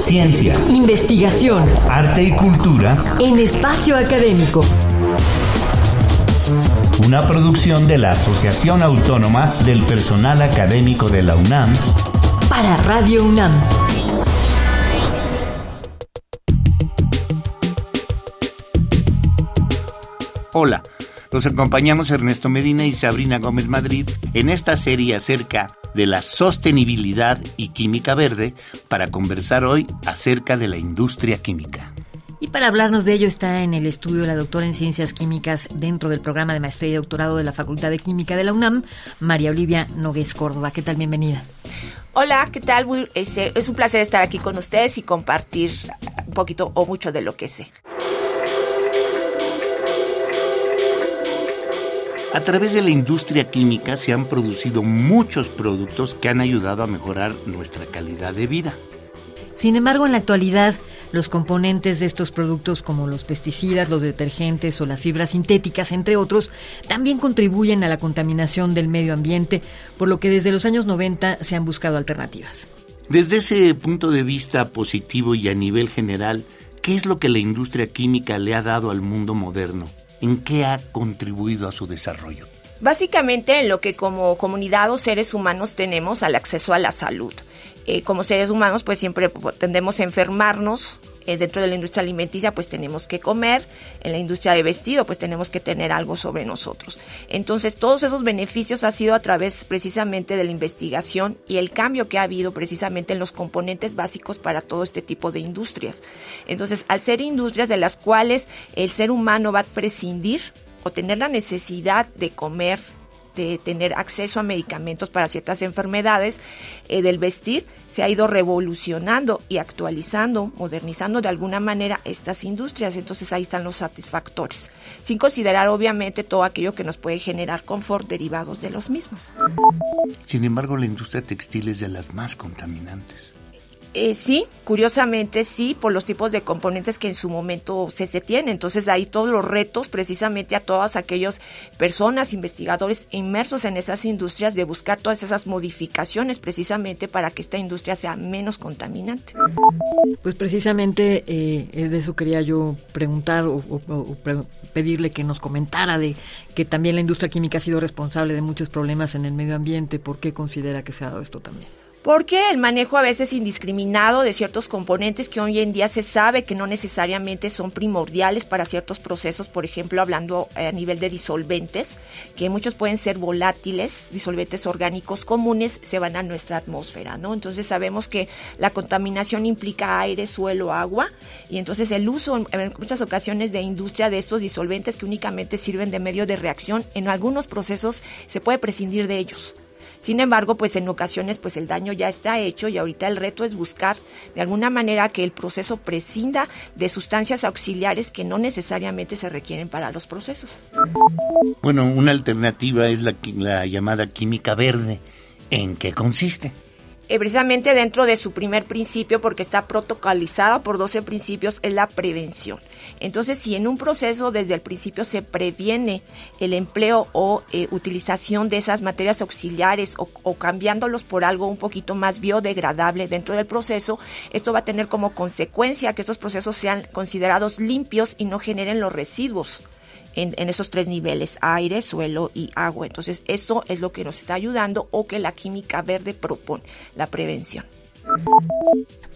Ciencia, investigación, arte y cultura en espacio académico. Una producción de la Asociación Autónoma del Personal Académico de la UNAM para Radio UNAM. Hola, los acompañamos Ernesto Medina y Sabrina Gómez Madrid en esta serie acerca de la sostenibilidad y química verde para conversar hoy acerca de la industria química. Y para hablarnos de ello está en el estudio la doctora en Ciencias Químicas dentro del programa de Maestría y Doctorado de la Facultad de Química de la UNAM, María Olivia Nogués Córdoba. ¿Qué tal? Bienvenida. Hola, ¿qué tal? Es un placer estar aquí con ustedes y compartir un poquito o mucho de lo que sé. A través de la industria química se han producido muchos productos que han ayudado a mejorar nuestra calidad de vida. Sin embargo, en la actualidad, los componentes de estos productos como los pesticidas, los detergentes o las fibras sintéticas, entre otros, también contribuyen a la contaminación del medio ambiente, por lo que desde los años 90 se han buscado alternativas. Desde ese punto de vista positivo y a nivel general, ¿qué es lo que la industria química le ha dado al mundo moderno? ¿En qué ha contribuido a su desarrollo? Básicamente en lo que como comunidad o seres humanos tenemos al acceso a la salud. Eh, como seres humanos pues siempre tendemos a enfermarnos, eh, dentro de la industria alimenticia pues tenemos que comer, en la industria de vestido pues tenemos que tener algo sobre nosotros. Entonces todos esos beneficios ha sido a través precisamente de la investigación y el cambio que ha habido precisamente en los componentes básicos para todo este tipo de industrias. Entonces al ser industrias de las cuales el ser humano va a prescindir o tener la necesidad de comer de tener acceso a medicamentos para ciertas enfermedades eh, del vestir, se ha ido revolucionando y actualizando, modernizando de alguna manera estas industrias. Entonces ahí están los satisfactores, sin considerar obviamente todo aquello que nos puede generar confort derivados de los mismos. Sin embargo, la industria textil es de las más contaminantes. Eh, sí, curiosamente sí, por los tipos de componentes que en su momento se, se tienen. Entonces ahí todos los retos precisamente a todas aquellas personas, investigadores inmersos en esas industrias de buscar todas esas modificaciones precisamente para que esta industria sea menos contaminante. Pues precisamente eh, de eso quería yo preguntar o pedirle que nos comentara de que también la industria química ha sido responsable de muchos problemas en el medio ambiente. ¿Por qué considera que se ha dado esto también? Porque el manejo a veces indiscriminado de ciertos componentes que hoy en día se sabe que no necesariamente son primordiales para ciertos procesos, por ejemplo, hablando eh, a nivel de disolventes, que muchos pueden ser volátiles, disolventes orgánicos comunes, se van a nuestra atmósfera, ¿no? Entonces sabemos que la contaminación implica aire, suelo, agua, y entonces el uso en muchas ocasiones de industria de estos disolventes que únicamente sirven de medio de reacción, en algunos procesos se puede prescindir de ellos. Sin embargo, pues en ocasiones pues el daño ya está hecho y ahorita el reto es buscar de alguna manera que el proceso prescinda de sustancias auxiliares que no necesariamente se requieren para los procesos. Bueno, una alternativa es la, la llamada química verde. ¿En qué consiste? Eh, precisamente dentro de su primer principio, porque está protocolizada por 12 principios, es la prevención. Entonces, si en un proceso desde el principio se previene el empleo o eh, utilización de esas materias auxiliares o, o, cambiándolos por algo un poquito más biodegradable dentro del proceso, esto va a tener como consecuencia que estos procesos sean considerados limpios y no generen los residuos en, esos tres niveles, aire, suelo y agua. Entonces, esto es lo que nos está ayudando o que la química verde propone, la prevención.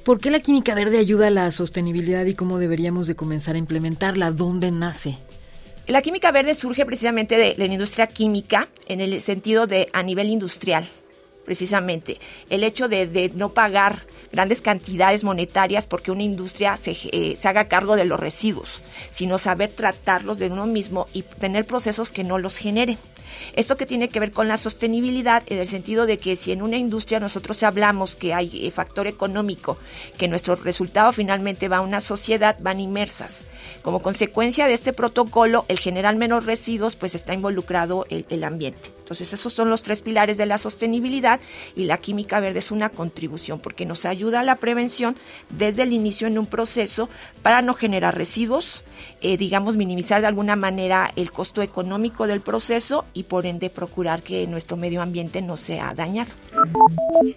¿Por qué la química verde ayuda a la sostenibilidad y cómo deberíamos de comenzar a implementarla? ¿Dónde nace? La química verde surge precisamente de la industria química en el sentido de a nivel industrial, precisamente. El hecho de, de no pagar grandes cantidades monetarias porque una industria se, eh, se, haga cargo de los residuos, sino saber tratarlos de uno mismo y tener procesos que no los generen. Esto que tiene que ver con la sostenibilidad en el sentido de que si en una industria nosotros hablamos que hay eh, factor económico, que nuestro resultado finalmente va a una sociedad, van inmersas. Como consecuencia de este protocolo, el generar menos residuos, pues está involucrado el, ambiente. Entonces esos son los tres pilares de la sostenibilidad y la química verde es una contribución porque nos ayuda a la prevención desde el inicio en un proceso para no generar residuos, eh, digamos minimizar de alguna manera el costo económico del proceso y por ende procurar que nuestro medio ambiente no sea dañado.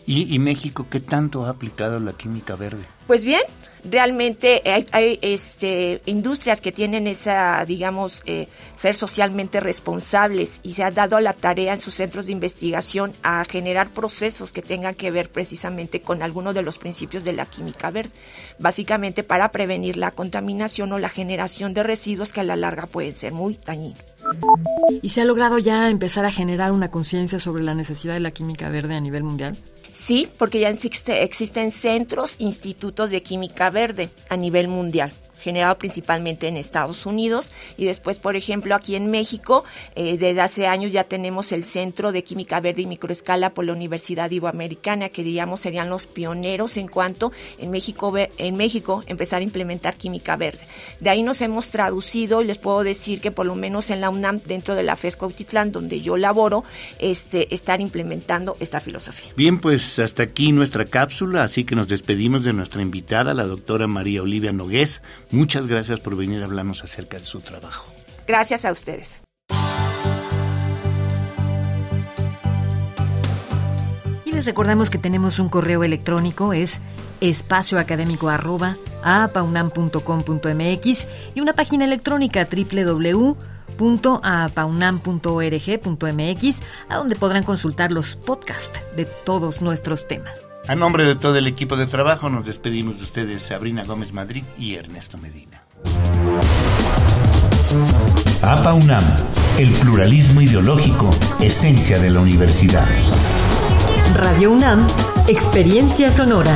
¿Y, y México qué tanto ha aplicado la química verde? Pues bien, realmente hay, este, industrias que tienen esa, digamos, eh, ser socialmente responsables y se ha dado la tarea en sus centros de investigación a generar procesos que tengan que ver precisamente con algunos de los principios de la química verde, básicamente para prevenir la contaminación o la generación de residuos que a la larga pueden ser muy dañinos. ¿Y se ha logrado ya empezar a generar una conciencia sobre la necesidad de la química verde a nivel mundial? Sí, porque ya existen centros, institutos de química verde a nivel mundial generado principalmente en Estados Unidos y después, por ejemplo, aquí en México, eh, desde hace años ya tenemos el Centro de Química Verde y Microescala por la Universidad Iberoamericana, que diríamos serían los pioneros en cuanto en México, en México empezar a implementar química verde. De ahí nos hemos traducido y les puedo decir que por lo menos en la UNAM, dentro de la FESCO Autitlán, donde yo laboro, este, estar implementando esta filosofía. Bien, pues hasta aquí nuestra cápsula, así que nos despedimos de nuestra invitada, la doctora María Olivia Nogués. Muchas gracias por venir a hablarnos acerca de su trabajo. Gracias a ustedes. Y les recordamos que tenemos un correo electrónico, es espacioacadémico.apaunam.com.mx y una página electrónica www.apaunam.org.mx a donde podrán consultar los podcasts de todos nuestros temas. A nombre de todo el equipo de trabajo nos despedimos de ustedes Sabrina Gómez Madrid y Ernesto Medina. APA UNAM, el pluralismo ideológico, esencia de la universidad. Radio UNAM, experiencia sonora.